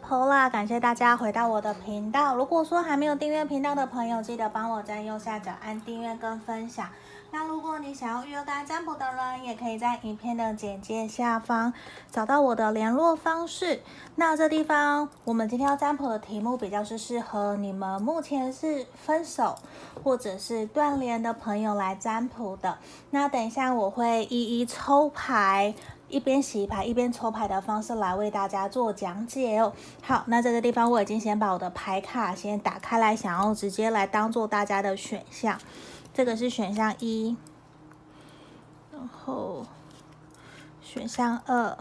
Paula，感谢大家回到我的频道。如果说还没有订阅频道的朋友，记得帮我在右下角按订阅跟分享。那如果你想要预约个案占卜的人，也可以在影片的简介下方找到我的联络方式。那这地方，我们今天要占卜的题目比较是适合你们目前是分手或者是断联的朋友来占卜的。那等一下我会一一抽牌，一边洗牌一边抽牌的方式来为大家做讲解哦。好，那这个地方我已经先把我的牌卡先打开来，想要直接来当做大家的选项。这个是选项一，然后选项二，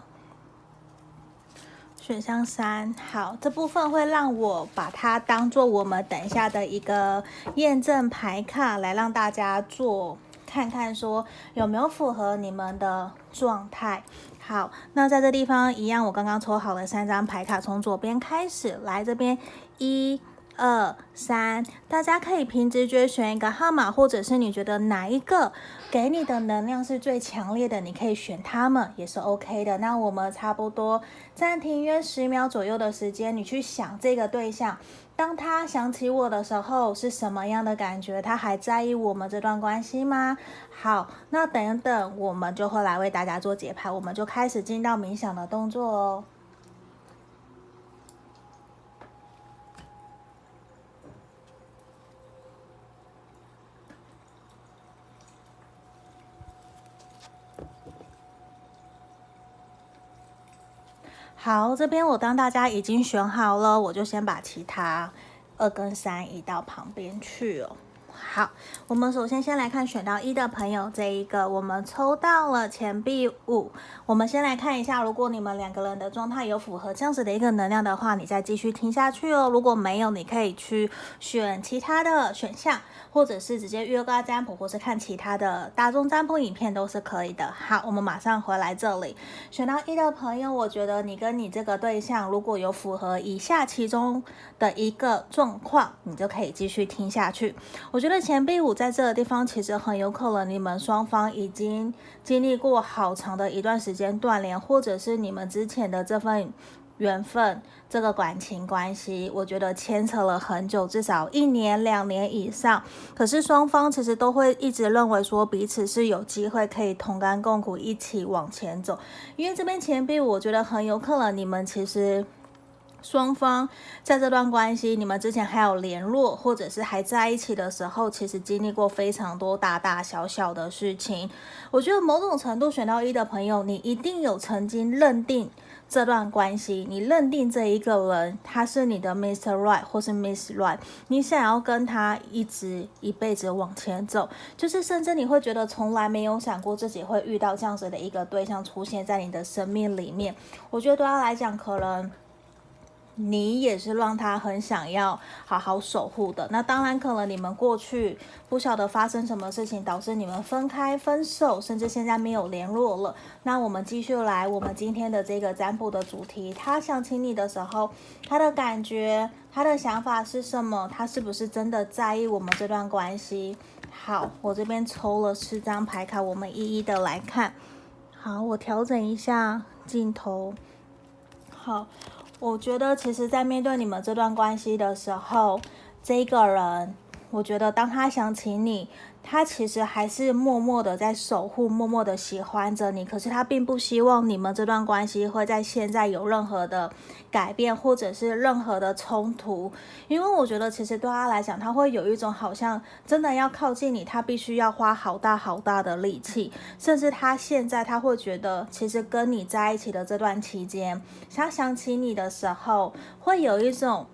选项三。好，这部分会让我把它当做我们等一下的一个验证牌卡，来让大家做看看，说有没有符合你们的状态。好，那在这地方一样，我刚刚抽好了三张牌卡，从左边开始，来这边一。二三，大家可以凭直觉选一个号码，或者是你觉得哪一个给你的能量是最强烈的，你可以选他们，也是 OK 的。那我们差不多暂停约十秒左右的时间，你去想这个对象，当他想起我的时候是什么样的感觉？他还在意我们这段关系吗？好，那等等，我们就会来为大家做节拍，我们就开始进到冥想的动作哦。好，这边我当大家已经选好了，我就先把其他二跟三移到旁边去哦。好，我们首先先来看选到一的朋友，这一个我们抽到了钱币五。我们先来看一下，如果你们两个人的状态有符合这样子的一个能量的话，你再继续听下去哦。如果没有，你可以去选其他的选项。或者是直接约个占卜，或是看其他的大众占卜影片都是可以的。好，我们马上回来这里。选到一的朋友，我觉得你跟你这个对象如果有符合以下其中的一个状况，你就可以继续听下去。我觉得所以钱币五在这个地方其实很有可能你们双方已经经历过好长的一段时间断联，或者是你们之前的这份。缘分这个感情关系，我觉得牵扯了很久，至少一年、两年以上。可是双方其实都会一直认为说彼此是有机会可以同甘共苦，一起往前走。因为这边钱币，我觉得很有可能你们其实双方在这段关系，你们之前还有联络，或者是还在一起的时候，其实经历过非常多大大小小的事情。我觉得某种程度选到一的朋友，你一定有曾经认定。这段关系，你认定这一个人他是你的 Mr. Right 或是 Miss Right，你想要跟他一直一辈子往前走，就是甚至你会觉得从来没有想过自己会遇到这样子的一个对象出现在你的生命里面。我觉得对他来讲，可能。你也是让他很想要好好守护的。那当然，可能你们过去不晓得发生什么事情，导致你们分开、分手，甚至现在没有联络了。那我们继续来我们今天的这个占卜的主题。他想起你的时候，他的感觉、他的想法是什么？他是不是真的在意我们这段关系？好，我这边抽了四张牌卡，我们一一的来看。好，我调整一下镜头。好。我觉得，其实，在面对你们这段关系的时候，这个人，我觉得，当他想起你。他其实还是默默的在守护，默默的喜欢着你。可是他并不希望你们这段关系会在现在有任何的改变，或者是任何的冲突。因为我觉得，其实对他来讲，他会有一种好像真的要靠近你，他必须要花好大好大的力气。甚至他现在他会觉得，其实跟你在一起的这段期间，他想起你的时候，会有一种。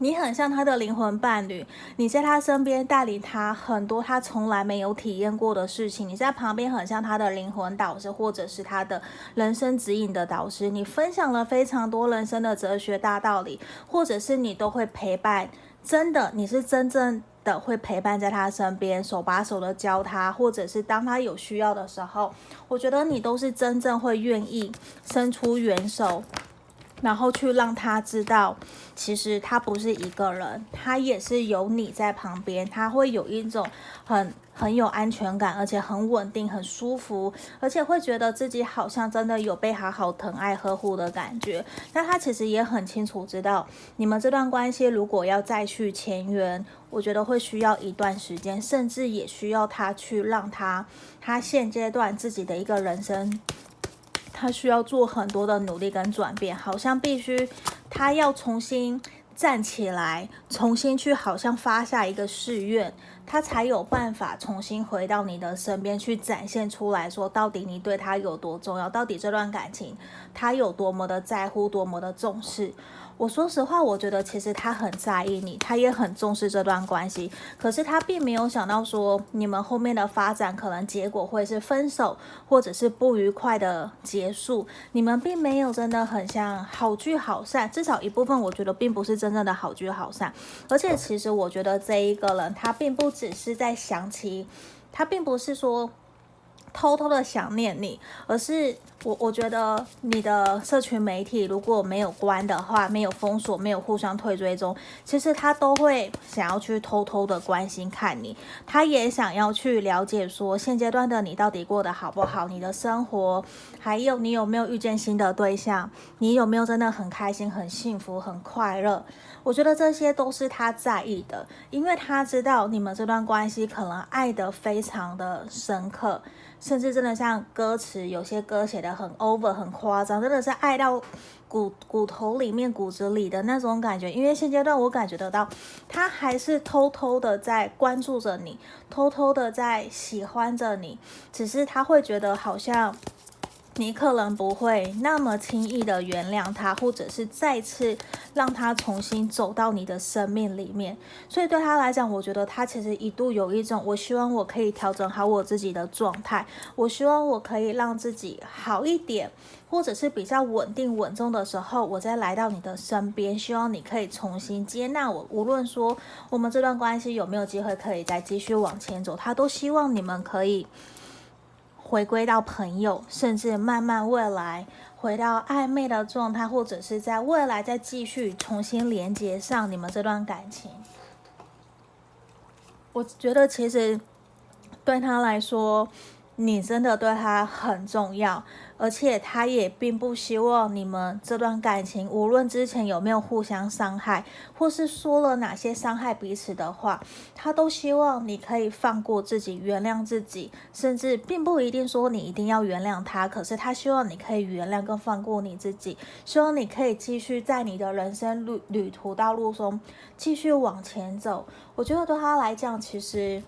你很像他的灵魂伴侣，你在他身边带领他很多他从来没有体验过的事情。你在旁边很像他的灵魂导师，或者是他的人生指引的导师。你分享了非常多人生的哲学大道理，或者是你都会陪伴。真的，你是真正的会陪伴在他身边，手把手的教他，或者是当他有需要的时候，我觉得你都是真正会愿意伸出援手。然后去让他知道，其实他不是一个人，他也是有你在旁边，他会有一种很很有安全感，而且很稳定、很舒服，而且会觉得自己好像真的有被好好疼爱、呵护的感觉。那他其实也很清楚知道，你们这段关系如果要再去前缘，我觉得会需要一段时间，甚至也需要他去让他他现阶段自己的一个人生，他需要做很多的努力跟转变，好像必须他要重新站起来，重新去好像发下一个誓愿。他才有办法重新回到你的身边去展现出来说，到底你对他有多重要，到底这段感情他有多么的在乎，多么的重视。我说实话，我觉得其实他很在意你，他也很重视这段关系。可是他并没有想到说，你们后面的发展可能结果会是分手，或者是不愉快的结束。你们并没有真的很像好聚好散，至少一部分我觉得并不是真正的好聚好散。而且其实我觉得这一个人他并不只是在想起，他并不是说。偷偷的想念你，而是我我觉得你的社群媒体如果没有关的话，没有封锁，没有互相退追踪，其实他都会想要去偷偷的关心看你，他也想要去了解说现阶段的你到底过得好不好，你的生活，还有你有没有遇见新的对象，你有没有真的很开心、很幸福、很快乐？我觉得这些都是他在意的，因为他知道你们这段关系可能爱得非常的深刻。甚至真的像歌词，有些歌写的很 over，很夸张，真的是爱到骨骨头里面、骨子里的那种感觉。因为现阶段我感觉得到，他还是偷偷的在关注着你，偷偷的在喜欢着你，只是他会觉得好像。你可能不会那么轻易的原谅他，或者是再次让他重新走到你的生命里面。所以对他来讲，我觉得他其实一度有一种，我希望我可以调整好我自己的状态，我希望我可以让自己好一点，或者是比较稳定稳重的时候，我再来到你的身边，希望你可以重新接纳我。无论说我们这段关系有没有机会可以再继续往前走，他都希望你们可以。回归到朋友，甚至慢慢未来回到暧昧的状态，或者是在未来再继续重新连接上你们这段感情。我觉得其实对他来说，你真的对他很重要。而且他也并不希望你们这段感情，无论之前有没有互相伤害，或是说了哪些伤害彼此的话，他都希望你可以放过自己，原谅自己，甚至并不一定说你一定要原谅他，可是他希望你可以原谅跟放过你自己，希望你可以继续在你的人生旅旅途道路中继续往前走。我觉得对他来讲，其实。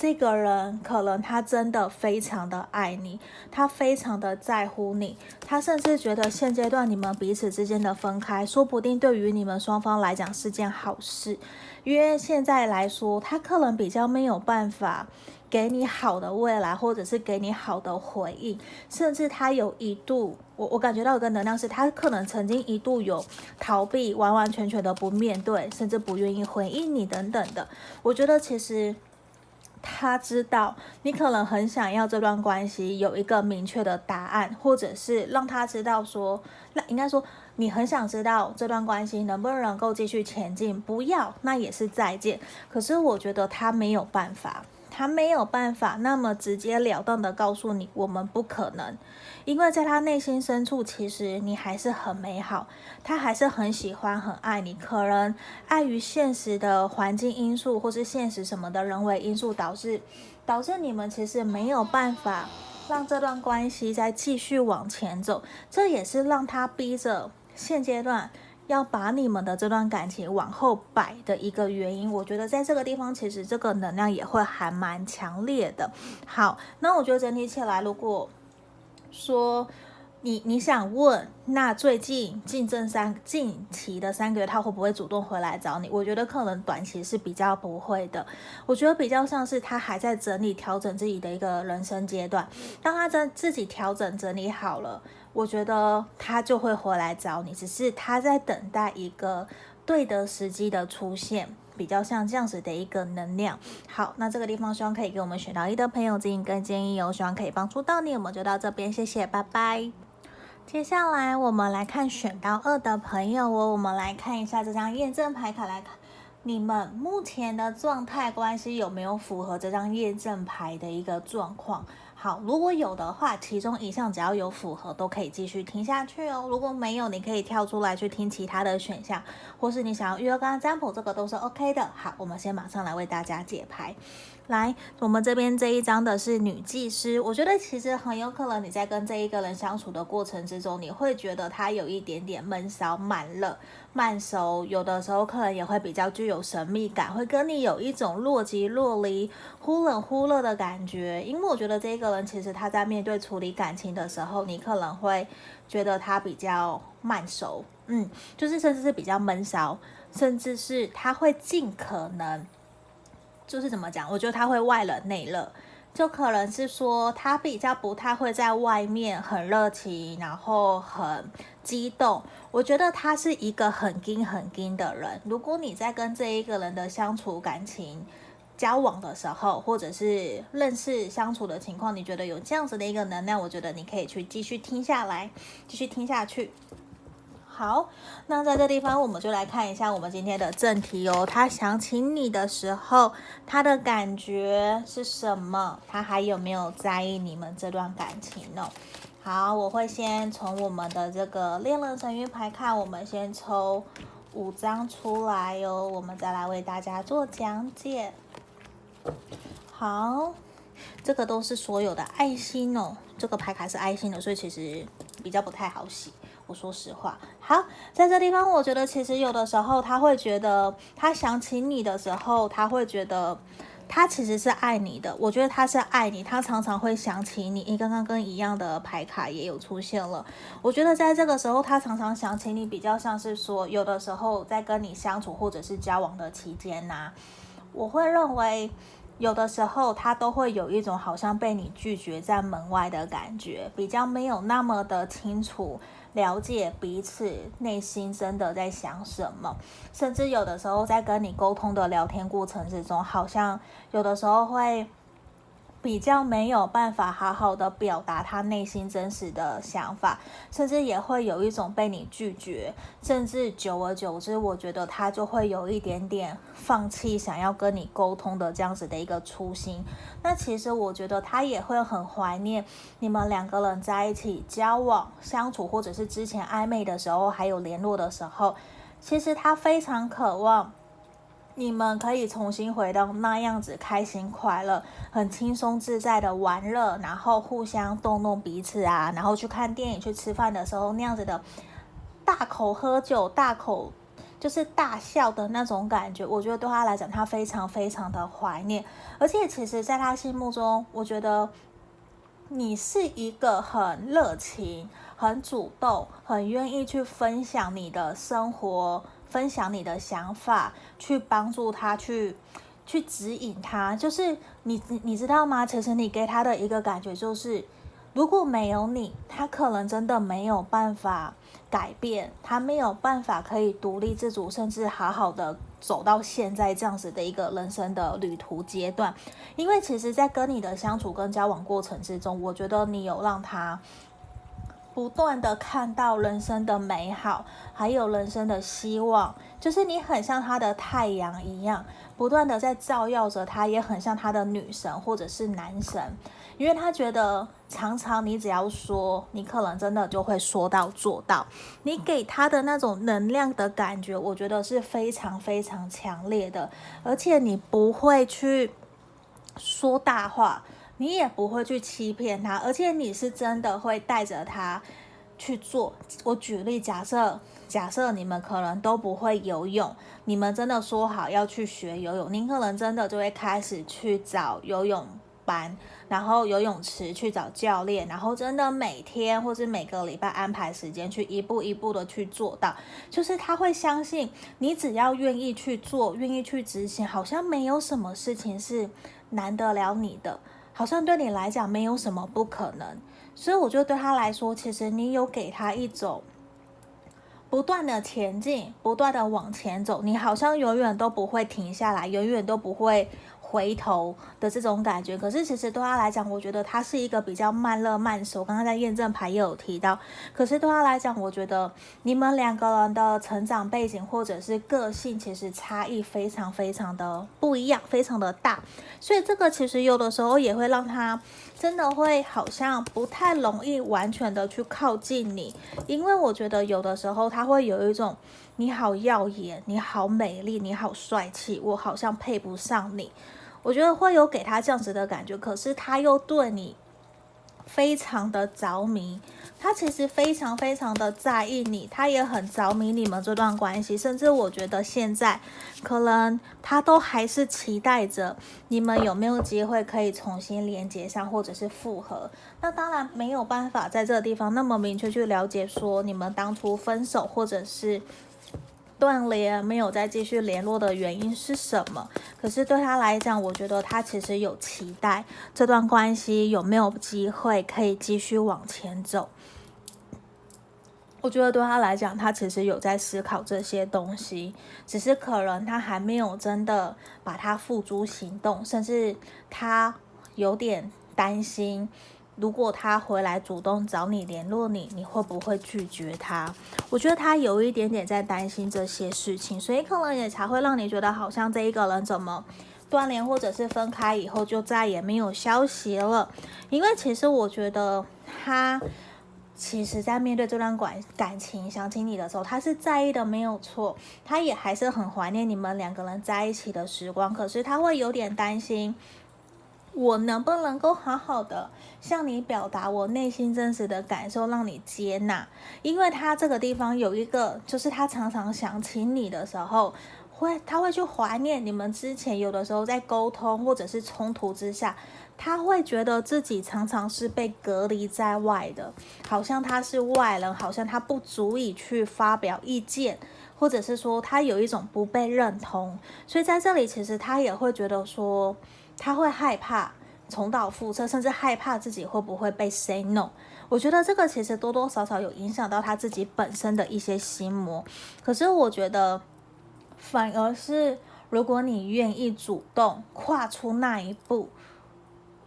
这个人可能他真的非常的爱你，他非常的在乎你，他甚至觉得现阶段你们彼此之间的分开，说不定对于你们双方来讲是件好事，因为现在来说，他可能比较没有办法给你好的未来，或者是给你好的回应，甚至他有一度，我我感觉到一个能量是，他可能曾经一度有逃避，完完全全的不面对，甚至不愿意回应你等等的，我觉得其实。他知道你可能很想要这段关系有一个明确的答案，或者是让他知道说，那应该说你很想知道这段关系能不能够继续前进，不要那也是再见。可是我觉得他没有办法，他没有办法那么直截了当的告诉你，我们不可能。因为在他内心深处，其实你还是很美好，他还是很喜欢、很爱你。可能碍于现实的环境因素，或是现实什么的人为因素，导致导致你们其实没有办法让这段关系再继续往前走。这也是让他逼着现阶段要把你们的这段感情往后摆的一个原因。我觉得在这个地方，其实这个能量也会还蛮强烈的。好，那我觉得整体起来，如果说你你想问，那最近近这三近期的三个月，他会不会主动回来找你？我觉得可能短期是比较不会的。我觉得比较像是他还在整理调整自己的一个人生阶段。当他在自己调整整理好了，我觉得他就会回来找你。只是他在等待一个对的时机的出现。比较像这样子的一个能量。好，那这个地方希望可以给我们选到一的朋友指引跟建议哦，希望可以帮助到你。我们就到这边，谢谢，拜拜。接下来我们来看选到二的朋友哦，我们来看一下这张验证牌卡来看。你们目前的状态关系有没有符合这张验证牌的一个状况？好，如果有的话，其中一项只要有符合，都可以继续听下去哦。如果没有，你可以跳出来去听其他的选项，或是你想要预约刚刚占卜，这个都是 OK 的。好，我们先马上来为大家解牌。来，我们这边这一张的是女祭司，我觉得其实很有可能你在跟这一个人相处的过程之中，你会觉得他有一点点闷骚、慢热、慢熟，有的时候可能也会比较具有神秘感，会跟你有一种若即若离、忽冷忽热的感觉。因为我觉得这一个人其实他在面对处理感情的时候，你可能会觉得他比较慢熟，嗯，就是甚至是比较闷骚，甚至是他会尽可能。就是怎么讲？我觉得他会外冷内热，就可能是说他比较不太会在外面很热情，然后很激动。我觉得他是一个很硬很硬的人。如果你在跟这一个人的相处、感情、交往的时候，或者是认识相处的情况，你觉得有这样子的一个能量，我觉得你可以去继续听下来，继续听下去。好，那在这地方我们就来看一下我们今天的正题哦。他想起你的时候，他的感觉是什么？他还有没有在意你们这段感情呢？好，我会先从我们的这个恋人神諭牌看，我们先抽五张出来哟、哦，我们再来为大家做讲解。好，这个都是所有的爱心哦，这个牌卡是爱心的，所以其实比较不太好洗。我说实话，好，在这地方，我觉得其实有的时候他会觉得，他想起你的时候，他会觉得他其实是爱你的。我觉得他是爱你，他常常会想起你。你刚刚跟一样的牌卡也有出现了。我觉得在这个时候，他常常想起你，比较像是说，有的时候在跟你相处或者是交往的期间呐、我会认为。有的时候，他都会有一种好像被你拒绝在门外的感觉，比较没有那么的清楚了解彼此内心真的在想什么，甚至有的时候在跟你沟通的聊天过程之中，好像有的时候会。比较没有办法好好的表达他内心真实的想法，甚至也会有一种被你拒绝，甚至久而久之，我觉得他就会有一点点放弃想要跟你沟通的这样子的一个初心。那其实我觉得他也会很怀念你们两个人在一起交往、相处，或者是之前暧昧的时候，还有联络的时候，其实他非常渴望。你们可以重新回到那样子开心快乐、很轻松自在的玩乐，然后互相动动彼此啊，然后去看电影、去吃饭的时候那样子的大口喝酒、大口就是大笑的那种感觉，我觉得对他来讲，他非常非常的怀念。而且，其实在他心目中，我觉得你是一个很热情、很主动、很愿意去分享你的生活。分享你的想法，去帮助他，去去指引他。就是你，你知道吗？其实你给他的一个感觉就是，如果没有你，他可能真的没有办法改变，他没有办法可以独立自主，甚至好好的走到现在这样子的一个人生的旅途阶段。因为其实，在跟你的相处跟交往过程之中，我觉得你有让他。不断的看到人生的美好，还有人生的希望，就是你很像他的太阳一样，不断的在照耀着他，也很像他的女神或者是男神，因为他觉得常常你只要说，你可能真的就会说到做到，你给他的那种能量的感觉，我觉得是非常非常强烈的，而且你不会去说大话。你也不会去欺骗他，而且你是真的会带着他去做。我举例，假设假设你们可能都不会游泳，你们真的说好要去学游泳，您可能真的就会开始去找游泳班，然后游泳池去找教练，然后真的每天或是每个礼拜安排时间去一步一步的去做到。就是他会相信你，只要愿意去做，愿意去执行，好像没有什么事情是难得了你的。好像对你来讲没有什么不可能，所以我觉得对他来说，其实你有给他一种不断的前进、不断的往前走，你好像永远都不会停下来，永远都不会回头的这种感觉，可是其实对他来讲，我觉得他是一个比较慢热慢熟。刚刚在验证牌也有提到，可是对他来讲，我觉得你们两个人的成长背景或者是个性，其实差异非常非常的不一样，非常的大。所以这个其实有的时候也会让他真的会好像不太容易完全的去靠近你，因为我觉得有的时候他会有一种。你好耀眼，你好美丽，你好帅气，我好像配不上你。我觉得会有给他这样子的感觉，可是他又对你非常的着迷，他其实非常非常的在意你，他也很着迷你们这段关系，甚至我觉得现在可能他都还是期待着你们有没有机会可以重新连接上，或者是复合。那当然没有办法在这个地方那么明确去了解说你们当初分手，或者是。断联没有再继续联络的原因是什么？可是对他来讲，我觉得他其实有期待这段关系有没有机会可以继续往前走。我觉得对他来讲，他其实有在思考这些东西，只是可能他还没有真的把它付诸行动，甚至他有点担心。如果他回来主动找你联络你，你会不会拒绝他？我觉得他有一点点在担心这些事情，所以可能也才会让你觉得好像这一个人怎么断联或者是分开以后就再也没有消息了。因为其实我觉得他其实在面对这段感感情想起你的时候，他是在意的，没有错，他也还是很怀念你们两个人在一起的时光，可是他会有点担心。我能不能够好好的向你表达我内心真实的感受，让你接纳？因为他这个地方有一个，就是他常常想起你的时候，会他会去怀念你们之前有的时候在沟通或者是冲突之下，他会觉得自己常常是被隔离在外的，好像他是外人，好像他不足以去发表意见，或者是说他有一种不被认同，所以在这里其实他也会觉得说。他会害怕重蹈覆辙，甚至害怕自己会不会被 say no。我觉得这个其实多多少少有影响到他自己本身的一些心魔。可是我觉得，反而是如果你愿意主动跨出那一步。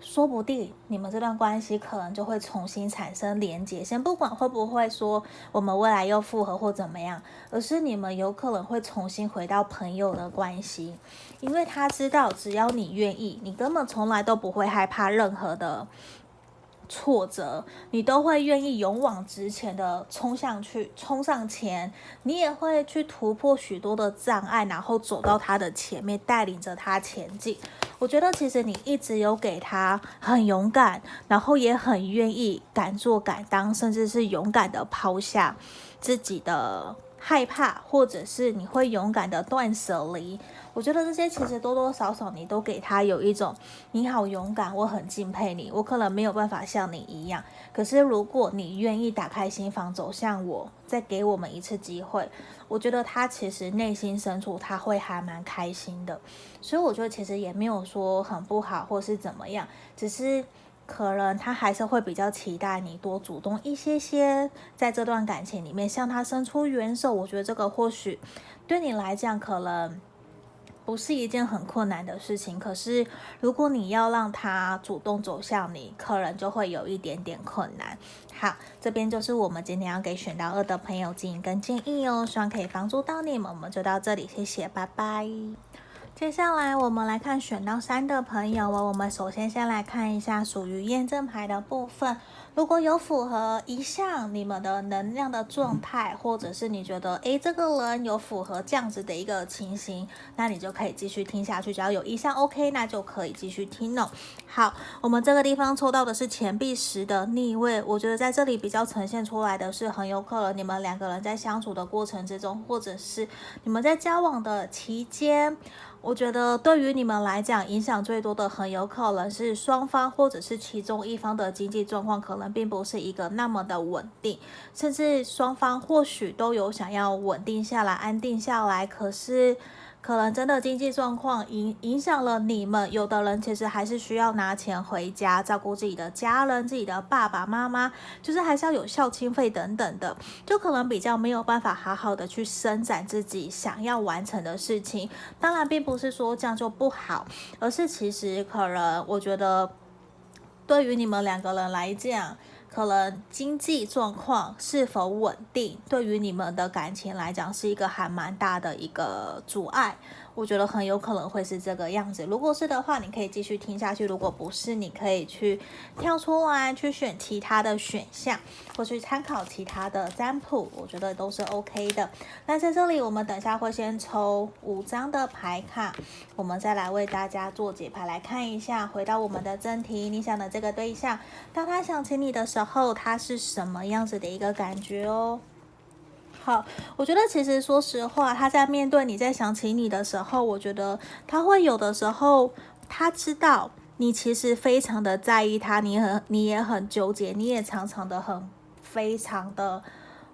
说不定你们这段关系可能就会重新产生连接，先不管会不会说我们未来又复合或怎么样，而是你们有可能会重新回到朋友的关系，因为他知道只要你愿意，你根本从来都不会害怕任何的。挫折，你都会愿意勇往直前的冲上去，冲上前，你也会去突破许多的障碍，然后走到他的前面，带领着他前进。我觉得其实你一直有给他很勇敢，然后也很愿意敢做敢当，甚至是勇敢的抛下自己的害怕，或者是你会勇敢的断舍离。我觉得这些其实多多少少你都给他有一种你好勇敢，我很敬佩你。我可能没有办法像你一样，可是如果你愿意打开心房走向我，再给我们一次机会，我觉得他其实内心深处他会还蛮开心的。所以我觉得其实也没有说很不好或是怎么样，只是可能他还是会比较期待你多主动一些些，在这段感情里面向他伸出援手。我觉得这个或许对你来讲可能。不是一件很困难的事情，可是如果你要让他主动走向你，可能就会有一点点困难。好，这边就是我们今天要给选到二的朋友建议跟建议哦，希望可以帮助到你们。我们就到这里，谢谢，拜拜。接下来我们来看选到三的朋友哦，我们首先先来看一下属于验证牌的部分。如果有符合一项你们的能量的状态，或者是你觉得诶这个人有符合这样子的一个情形，那你就可以继续听下去。只要有一项 OK，那就可以继续听哦。好，我们这个地方抽到的是钱币十的逆位，我觉得在这里比较呈现出来的是很有可能你们两个人在相处的过程之中，或者是你们在交往的期间。我觉得对于你们来讲，影响最多的很有可能是双方或者是其中一方的经济状况，可能并不是一个那么的稳定，甚至双方或许都有想要稳定下来、安定下来，可是可能真的经济状况影影响了你们。有的人其实还是需要拿钱回家照顾自己的家人，自己的爸爸妈妈，就是还是要有孝亲费等等的，就可能比较没有办法好好的去伸展自己想要完成的事情。当然，并不是说这样就不好，而是其实可能我觉得，对于你们两个人来讲。可能经济状况是否稳定，对于你们的感情来讲，是一个还蛮大的一个阻碍。我觉得很有可能会是这个样子。如果是的话，你可以继续听下去；如果不是，你可以去跳出来，去选其他的选项，或去参考其他的占卜。我觉得都是 OK 的。那在这里，我们等下会先抽五张的牌卡，我们再来为大家做解牌，来看一下。回到我们的正题，你想的这个对象，当他想起你的时候，他是什么样子的一个感觉哦？好，我觉得其实说实话，他在面对你在想起你的时候，我觉得他会有的时候，他知道你其实非常的在意他，你很你也很纠结，你也常常的很非常的，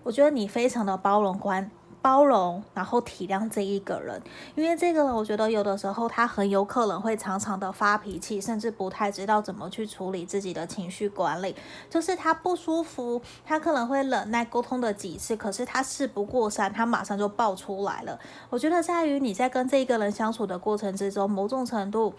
我觉得你非常的包容观。包容，然后体谅这一个人，因为这个人，我觉得有的时候他很有可能会常常的发脾气，甚至不太知道怎么去处理自己的情绪管理。就是他不舒服，他可能会忍耐沟通的几次，可是他事不过三，他马上就爆出来了。我觉得在于你在跟这一个人相处的过程之中，某种程度。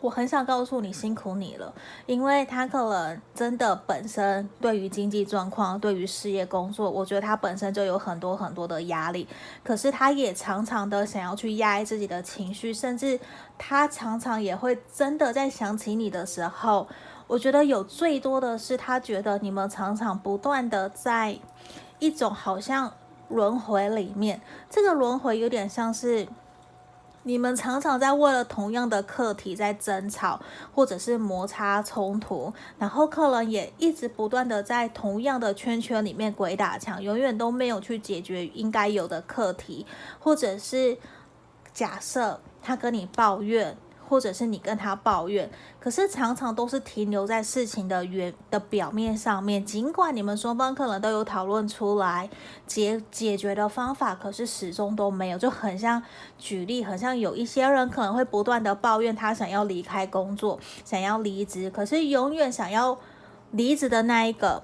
我很想告诉你，辛苦你了，因为他可能真的本身对于经济状况、对于事业工作，我觉得他本身就有很多很多的压力。可是他也常常的想要去压抑自己的情绪，甚至他常常也会真的在想起你的时候，我觉得有最多的是他觉得你们常常不断的在一种好像轮回里面，这个轮回有点像是。你们常常在为了同样的课题在争吵，或者是摩擦冲突，然后客人也一直不断的在同样的圈圈里面鬼打墙，永远都没有去解决应该有的课题，或者是假设他跟你抱怨。或者是你跟他抱怨，可是常常都是停留在事情的原的表面上面。尽管你们双方可能都有讨论出来解解决的方法，可是始终都没有。就很像举例，很像有一些人可能会不断的抱怨他想要离开工作，想要离职，可是永远想要离职的那一个，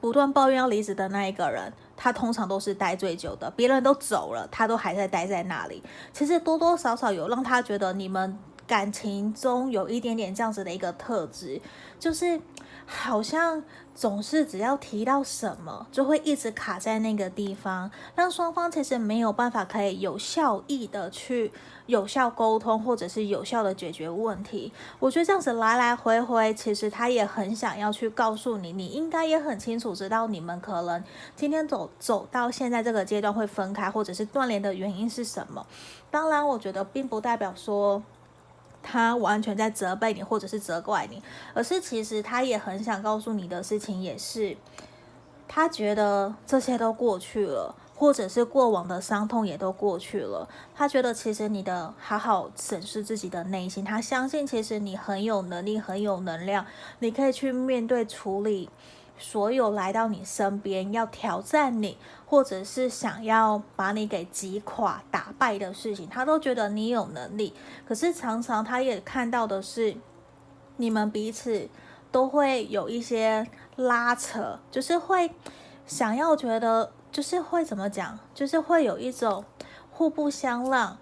不断抱怨要离职的那一个人。他通常都是待最久的，别人都走了，他都还在待在那里。其实多多少少有让他觉得你们感情中有一点点这样子的一个特质，就是。好像总是只要提到什么，就会一直卡在那个地方，让双方其实没有办法可以有效益的去有效沟通，或者是有效的解决问题。我觉得这样子来来回回，其实他也很想要去告诉你，你应该也很清楚知道你们可能今天走走到现在这个阶段会分开，或者是断联的原因是什么。当然，我觉得并不代表说。他完全在责备你，或者是责怪你，而是其实他也很想告诉你的事情，也是他觉得这些都过去了，或者是过往的伤痛也都过去了。他觉得其实你的好好审视自己的内心，他相信其实你很有能力，很有能量，你可以去面对处理。所有来到你身边要挑战你，或者是想要把你给击垮、打败的事情，他都觉得你有能力。可是常常他也看到的是，你们彼此都会有一些拉扯，就是会想要觉得，就是会怎么讲，就是会有一种互不相让。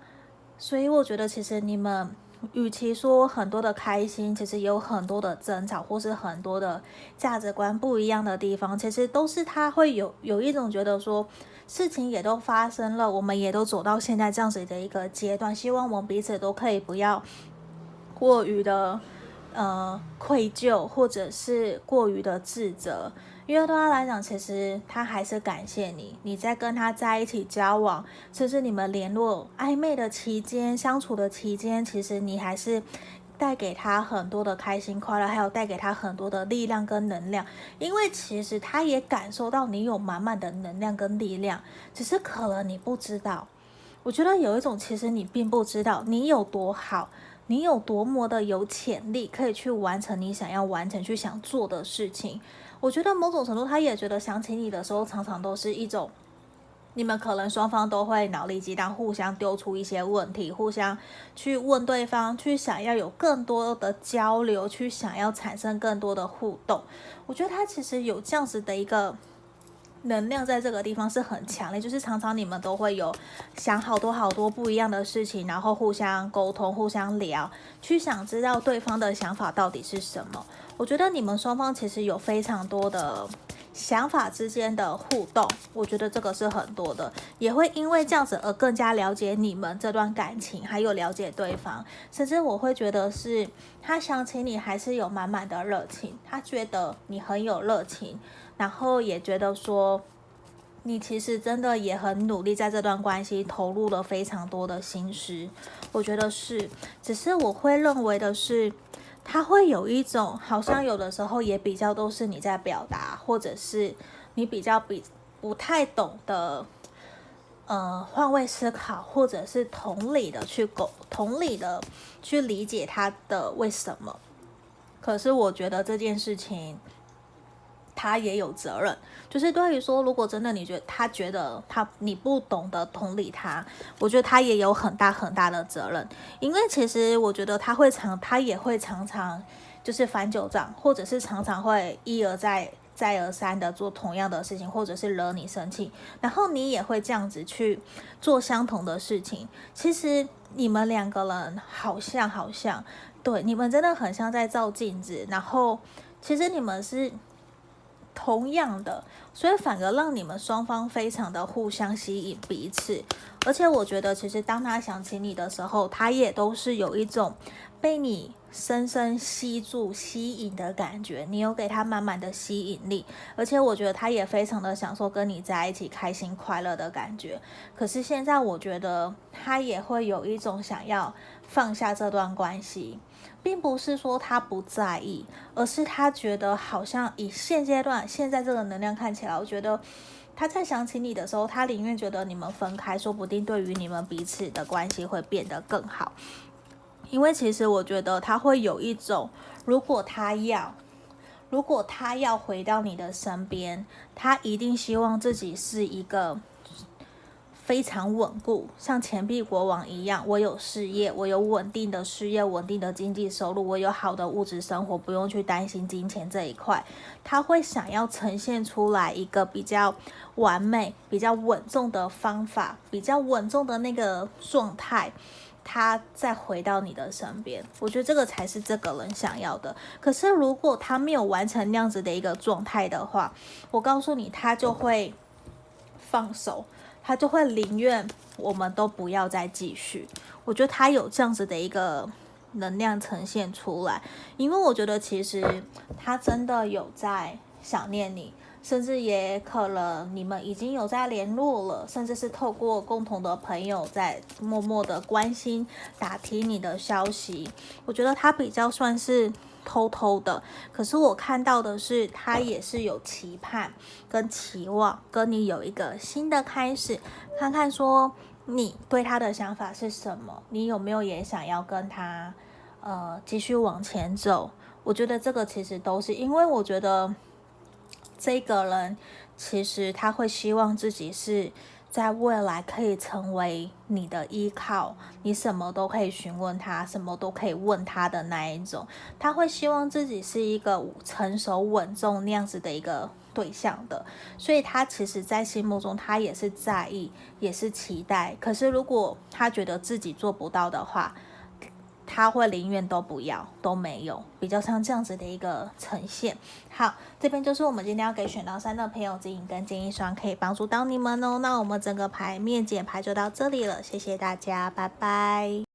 所以我觉得，其实你们。与其说很多的开心，其实有很多的争吵，或是很多的价值观不一样的地方，其实都是他会有有一种觉得说，事情也都发生了，我们也都走到现在这样子的一个阶段，希望我们彼此都可以不要过于的呃愧疚，或者是过于的自责。因为对他来讲，其实他还是感谢你。你在跟他在一起交往，甚至你们联络暧昧的期间、相处的期间，其实你还是带给他很多的开心快乐，还有带给他很多的力量跟能量。因为其实他也感受到你有满满的能量跟力量，只是可能你不知道。我觉得有一种，其实你并不知道你有多好，你有多么的有潜力，可以去完成你想要完成、去想做的事情。我觉得某种程度，他也觉得想起你的时候，常常都是一种你们可能双方都会脑力激荡，互相丢出一些问题，互相去问对方，去想要有更多的交流，去想要产生更多的互动。我觉得他其实有这样子的一个能量在这个地方是很强烈，就是常常你们都会有想好多好多不一样的事情，然后互相沟通、互相聊，去想知道对方的想法到底是什么。我觉得你们双方其实有非常多的。想法之间的互动，我觉得这个是很多的，也会因为这样子而更加了解你们这段感情，还有了解对方。甚至我会觉得是他想起你还是有满满的热情，他觉得你很有热情，然后也觉得说你其实真的也很努力，在这段关系投入了非常多的心思。我觉得是，只是我会认为的是。他会有一种，好像有的时候也比较都是你在表达，或者是你比较比不太懂得，呃，换位思考，或者是同理的去沟，同理的去理解他的为什么。可是我觉得这件事情。他也有责任，就是对于说，如果真的你觉得他觉得他你不懂得同理他，我觉得他也有很大很大的责任，因为其实我觉得他会常他也会常常就是翻旧账，或者是常常会一而再再而三的做同样的事情，或者是惹你生气，然后你也会这样子去做相同的事情。其实你们两个人好像好像，对，你们真的很像在照镜子，然后其实你们是。同样的，所以反而让你们双方非常的互相吸引彼此，而且我觉得，其实当他想起你的时候，他也都是有一种被你深深吸住、吸引的感觉。你有给他满满的吸引力，而且我觉得他也非常的享受跟你在一起开心快乐的感觉。可是现在，我觉得他也会有一种想要放下这段关系。并不是说他不在意，而是他觉得好像以现阶段现在这个能量看起来，我觉得他在想起你的时候，他宁愿觉得你们分开，说不定对于你们彼此的关系会变得更好。因为其实我觉得他会有一种，如果他要，如果他要回到你的身边，他一定希望自己是一个。非常稳固，像钱币国王一样。我有事业，我有稳定的事业，稳定的经济收入，我有好的物质生活，不用去担心金钱这一块。他会想要呈现出来一个比较完美、比较稳重的方法，比较稳重的那个状态，他再回到你的身边。我觉得这个才是这个人想要的。可是如果他没有完成那样子的一个状态的话，我告诉你，他就会放手。他就会宁愿我们都不要再继续。我觉得他有这样子的一个能量呈现出来，因为我觉得其实他真的有在想念你，甚至也可能你们已经有在联络了，甚至是透过共同的朋友在默默的关心、打听你的消息。我觉得他比较算是。偷偷的，可是我看到的是，他也是有期盼跟期望，跟你有一个新的开始，看看说你对他的想法是什么，你有没有也想要跟他呃继续往前走？我觉得这个其实都是因为我觉得这个人其实他会希望自己是。在未来可以成为你的依靠，你什么都可以询问他，什么都可以问他的那一种。他会希望自己是一个成熟稳重那样子的一个对象的，所以他其实，在心目中他也是在意，也是期待。可是如果他觉得自己做不到的话，他会宁愿都不要，都没有，比较像这样子的一个呈现。好，这边就是我们今天要给选到三的朋友指引跟建议，希望可以帮助到你们哦。那我们整个牌面解牌就到这里了，谢谢大家，拜拜。